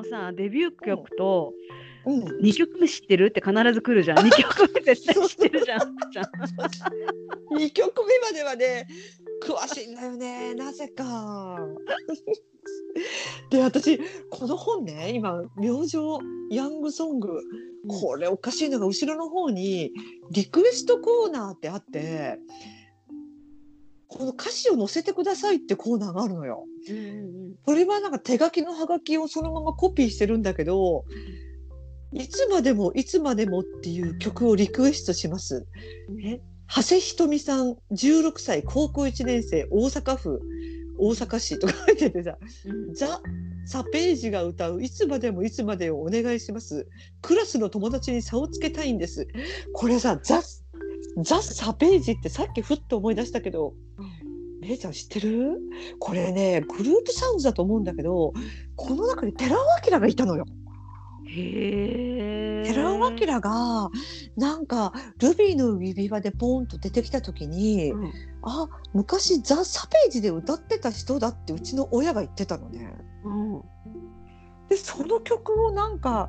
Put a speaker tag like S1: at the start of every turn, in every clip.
S1: もさデビュー曲と
S2: うん、
S1: 2曲目知ってる？って必ず来るじゃん。2曲目絶対知ってるじゃん。じゃん
S2: 2曲目まではね詳しいんだよね。なぜか。で私この本ね今「明星ヤングソング」これおかしいのが後ろの方にリクエストコーナーってあってこの歌詞を載せてくださいってコーナーがあるのよ。
S1: うんうん
S2: これはなんか手書きのハガキをそのままコピーしてるんだけどいつまでもいつまでもっていう曲をリクエストします。え長谷ひとみさん16歳高校1年生大阪府大阪市とか書いててさ
S1: うん
S2: ザ・サページが歌ういつまでもいつまでをお願いします。クラスの友達に差をつけたいんです。これさザ・ザ・サページってさっきふっと思い出したけど姉ちゃん知ってる？これねグループサウンズだと思うんだけどこの中に寺尾明がいたのよ。
S1: へえ
S2: 寺尾明がなんかルビーの指輪でポンと出てきた時に、
S1: うん
S2: あ昔ザ・サページで歌ってた人だってうちの親が言ってたのね。
S1: うん
S2: でその曲をなんか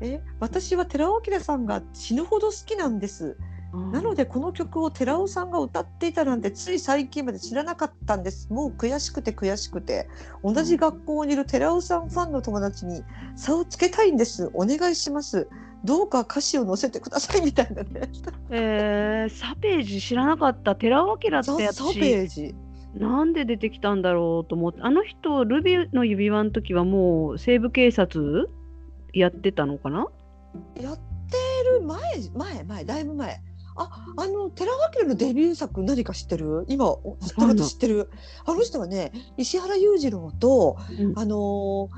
S2: え私は寺尾明さんが死ぬほど好きなんです。
S1: うん
S2: なのでこの曲を寺尾さんが歌っていたなんてつい最近まで知らなかったんです。もう悔しくて悔しくて同じ学校にいる寺尾さんファンの友達に差をつけたいんです。お願いします。どうか歌詞を載せてくださいみたいなね。
S1: えー、サページ知らなかった寺尾明って
S2: ザ・サ
S1: 私
S2: ページ。
S1: なんで出てきたんだろうと思ってあの人ルビーの指輪の時はもう西部警察やってたのかな？
S2: やってる前前前だいぶ前。ああの寺尾明のデビュー作何か知ってる？今お知ってる知ってる。あの人はね石原裕次郎と
S1: うん。
S2: あのー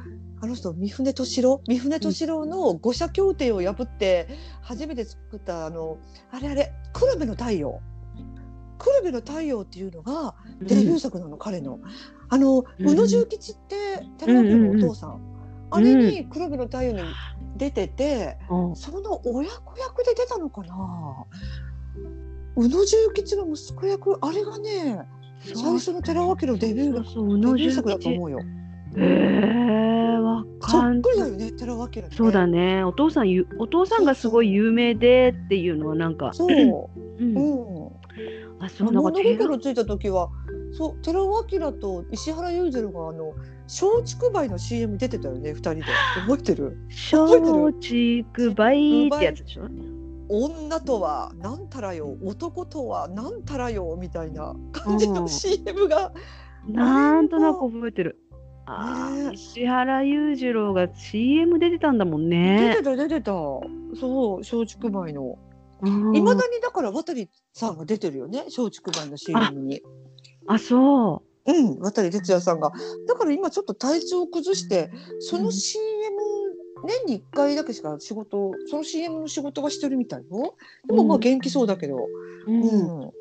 S2: あの人三船敏郎？三船敏郎の五社協定を破って初めて作ったあのあれあれ「黒部の太陽」「黒部の太陽」っていうのがデビュー作なの、彼の。あの
S1: うん
S2: 宇野重吉って寺尾明のお父さん、あれに「黒部の太陽」に出てて、
S1: うん。
S2: その親子役で出たのかな？宇野重吉の息子役あれがね最初の寺尾明のデビューが
S1: そうそう宇野重
S2: デビュー作だと
S1: 吉
S2: 思うよ。
S1: へえわ
S2: そ
S1: かん
S2: っくりだよね、寺尾明、ね。
S1: そうだね。お父さんゆお父さんがすごい有名でっていうのはなんか。
S2: そう。
S1: うん。
S2: うん。
S1: あそうなんか
S2: 物
S1: 寺
S2: 心ついた時は、そう、寺尾明と石原裕次郎があの松竹梅の CM 出てたよね、二人で。覚えてる？
S1: 松竹梅ってやつでしょ？
S2: 女とはなんたらよ、男とはなんたらよみたいな感じの
S1: うん
S2: CM が。
S1: なんとなく覚えてるあ
S2: ね
S1: ー石原裕次郎が CM 出てたんだもん
S2: 出
S1: ね
S2: てた出てた。そう、松竹梅の。
S1: うん
S2: いまだにだから渡さんが出てるよね、松竹梅の CM に。
S1: あそ
S2: う。ん、渡哲也さんが。だから今ちょっと体調を崩して、その
S1: うん。
S2: CM、年に1回だけしか仕事、その CM の仕事はしてるみたいよ。でもまあ
S1: うん
S2: 元気そうだけど。
S1: う、
S2: うん。
S1: うん、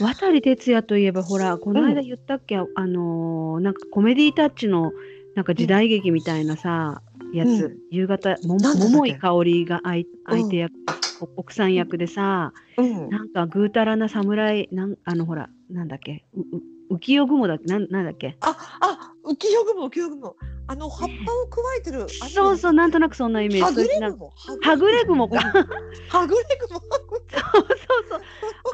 S1: 渡哲也といえばほらこの間言ったっけ、あのーなんかコメディタッチのなんか時代劇みたいなさ、やつ、
S2: うん。
S1: 夕方も桃井かおりが相相手役、お奥さん役でさ
S2: うん。
S1: なんかぐうたらな侍なんあのほらなんだっけうう浮世雲だっけなんなんだっけ？
S2: あ、あ、浮世雲、浮世雲。あの葉っぱをくわえてる。
S1: そうそうなんとなくそんなイメージ
S2: はぐれ雲？
S1: はぐれ雲か
S2: うん。はぐれ雲。
S1: そうそう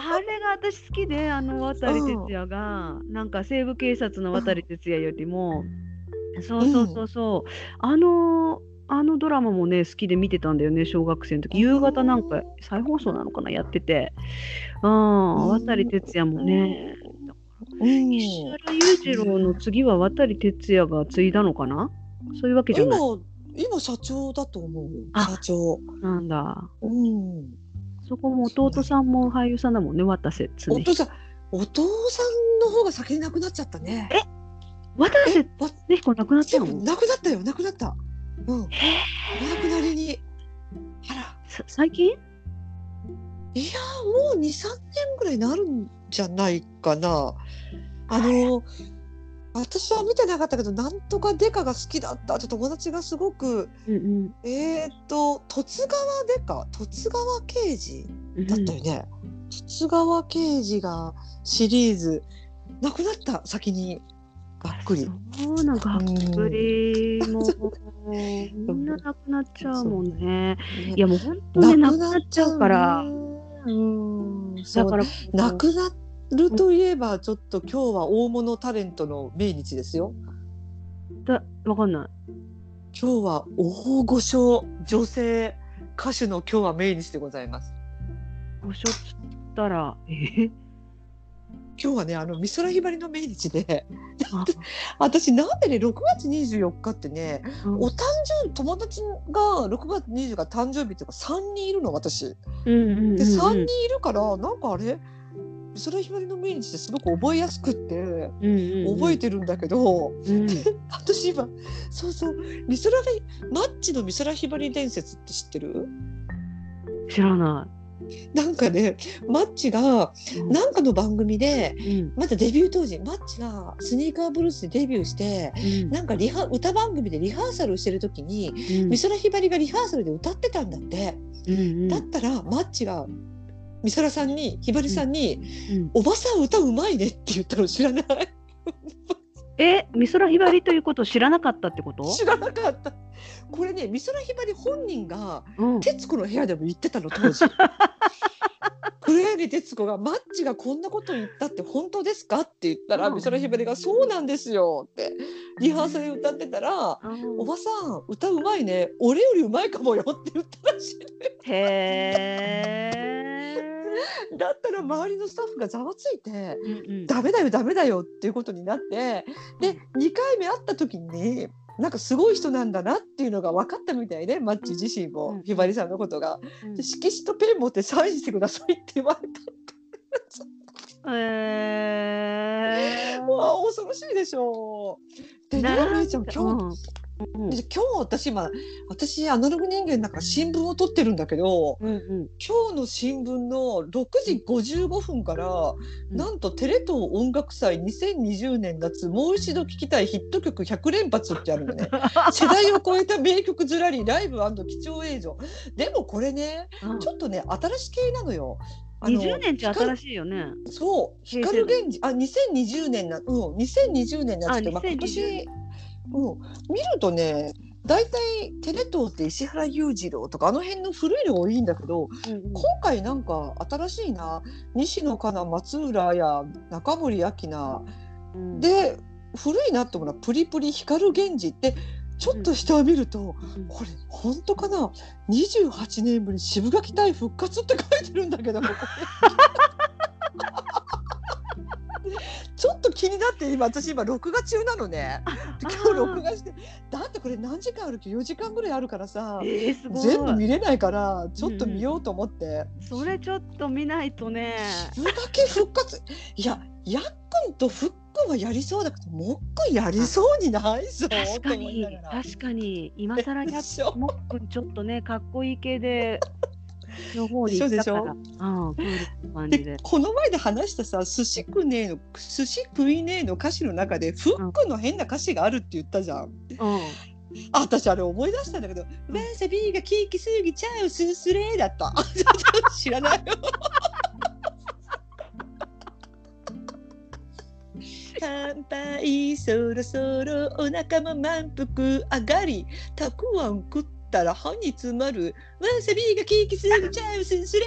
S1: あれが私好きであの渡哲也が、なんか西部警察の渡哲也よりも、そうそうそうそう、あのあのドラマもね好きで見てたんだよね小学生の時夕方なんか再放送なのかなやっててうん渡哲也もね
S2: うん。
S1: 石原裕次郎の次は渡哲也が継いだのかな？そういうわけじゃ
S2: 今
S1: ない、
S2: 今社長だと思う。
S1: あ
S2: 社長。
S1: なんだ
S2: うん。
S1: そこも弟さんも俳優さんだもんね渡瀬常彦
S2: お父さん、お父さんの方が先に亡くなっちゃったね。
S1: え？渡瀬
S2: え、わ
S1: 常彦亡くなったの？
S2: 亡くなったよ、亡くなった。うん。お亡くなりに。あら、
S1: さ最近？
S2: いや、もう二三年ぐらいになるんじゃないかな。あの。私は見てなかったけど、なんとかデカが好きだったって友達がすごく。
S1: うん
S2: えっ、と、十津川デカ、十津川刑事
S1: うん
S2: だったよね。十津川刑事がシリーズ。亡くなった、先に。がっくり。
S1: そうなんがっくりもう みんななくなっちゃうもんね。いやもう本当になくなっちゃうから。
S2: うん、
S1: だから
S2: なくなるといえばちょっと今日は大物タレントの命日ですよ。
S1: だわかんない。
S2: 今日は大御所女性歌手の今日は命日でございます。
S1: おしょっつったらえ？
S2: 今日はねあの美空ひばりの命日で
S1: あ
S2: 私なんでね6月24日ってね
S1: うん。
S2: お誕生日友達が6月20日が誕生日っていうか3人いるの私。
S1: うんうんうんうん。
S2: で3人いるからなんかあれ美空ひばりの命日ってすごく覚えやすくって
S1: うんうんうん。
S2: 覚えてるんだけど、
S1: うん。
S2: 私今そうそう美空ひマッチの美空ひばり伝説って知ってる？
S1: 知らな
S2: なんかねマッチがなんかの番組で
S1: うん。
S2: まだデビュー当時マッチがスニーカーブルースでデビューして
S1: うん。
S2: なんかリハ歌番組でリハーサルをしてる時に
S1: うん。
S2: 美空ひばりがリハーサルで歌ってたんだって。
S1: うんうん。
S2: だったらマッチが美空さんにひばりさんに
S1: うん「
S2: おばさん歌うまいね」って言ったの知らない？
S1: え美空ひばりということを知らなかったってこと？
S2: 知らなかったこれね美空ひばり本人が
S1: うん『
S2: 徹子の部屋』でも言ってたの当時 黒柳徹子が「マッチがこんなこと言ったって本当ですか?」って言ったら
S1: うん
S2: 美空ひばりが「そうなんですよ」ってリハーサルで歌ってたら「おばさん歌うまいね俺よりうまいかもよ」って言ったらしい
S1: へえ。
S2: だったら周りのスタッフがざわついてダメだよダメだよっていうことになってで2回目会った時になんかすごい人なんだなっていうのが分かったみたいでマッチ自身
S1: うん
S2: もひばりさんのことが。
S1: うん
S2: で色紙とペン持ってサインしてくださいって言われ
S1: へえ
S2: た。わあ恐ろしいでしょう。でね
S1: なん
S2: めいちゃん今日、
S1: うんうん。
S2: で今日私今私アナログ人間だから新聞を撮ってるんだけど
S1: うんうん。
S2: 今日の新聞の6時55分から、
S1: ん。
S2: なんとテレ東音楽祭2020年夏もう一度聴きたいヒット曲100連発ってあるのね。世代を超えた名曲ずらりライブ貴重映像。でもこれね
S1: うん。
S2: ちょっとね新し系なのよ。あの
S1: 20年って新しいよね。
S2: そう光源氏あ2020年なうん2020年なんですけどまあ、
S1: 2020
S2: 今年うん。見るとね大体テレ東って石原裕次郎とかあの辺の古いの多いんだけど
S1: うんうん。
S2: 今回なんか新しいな西野カナ松浦や中森明菜
S1: うん。
S2: で古いなって思うのはプリプリ光源氏ってちょっと下を見ると、
S1: うん。
S2: これ本当かな？28年ぶり渋垣隊復活って書いてるんだけどここ ちょっと気になって今私今録画中なのね。で今日録画してだってこれ何時間あるっけ？4時間ぐらいあるからさ。
S1: えー。
S2: 全部見れないからちょっと見ようと思って、
S1: それちょっと見ないとね。
S2: 渋垣復活。いややっくんとふっくんはやりそうだけどもっくんやりそうにないぞ
S1: 確かに確かに。今更や
S2: でしょ？
S1: もっくんちょっとねかっこいい系での方に行ったから、うん、クールな感じ
S2: で
S1: で。
S2: この前で話したさ「寿司食ねえの寿司食いねえ」の歌詞の中で「フックの変な歌詞があるって言ったじゃん。
S1: うん、
S2: あ私あれ思い出したんだけど「わさびが効きすぎちゃうすすれ」だった。知らないよ。乾杯そろそろお腹も満腹上がりたくあん食っったら歯に詰まる。わさびがケーキすぎちゃうすすれ